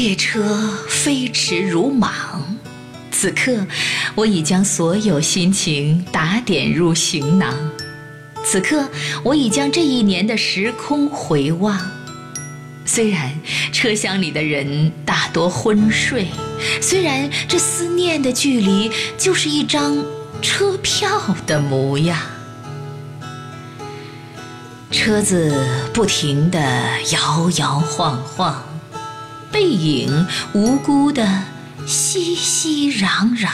列车飞驰如莽，此刻我已将所有心情打点入行囊。此刻我已将这一年的时空回望。虽然车厢里的人大多昏睡，虽然这思念的距离就是一张车票的模样。车子不停地摇摇晃晃，背影无辜的熙熙攘攘，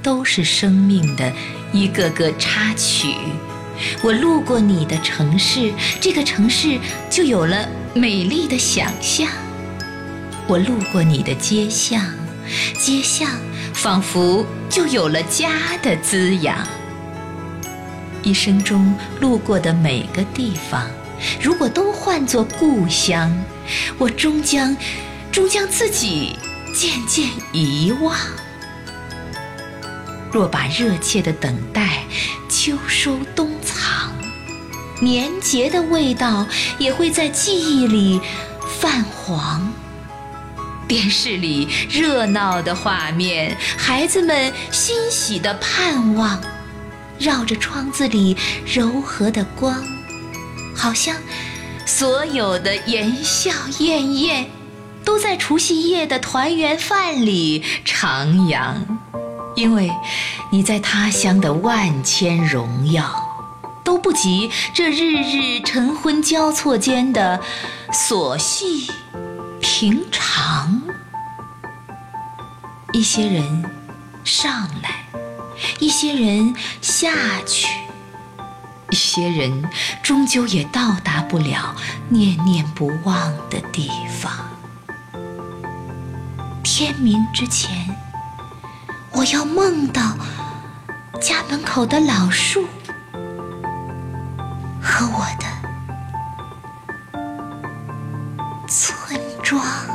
都是生命的一个个插曲。我路过你的城市，这个城市就有了美丽的想象；我路过你的街巷，街巷仿佛就有了家的滋养。一生中路过的每个地方，如果都换作故乡，我终将，终将自己渐渐遗忘。若把热切的等待秋收冬藏，年节的味道也会在记忆里泛黄。电视里热闹的画面，孩子们欣喜的盼望。绕着窗子里柔和的光，好像所有的言笑晏晏，都在除夕夜的团圆饭里徜徉。因为你在他乡的万千荣耀，都不及这日日晨昏交错间的琐细平常。一些人上来。一些人下去，一些人终究也到达不了念念不忘的地方。天明之前我要梦到家门口的老树和我的村庄。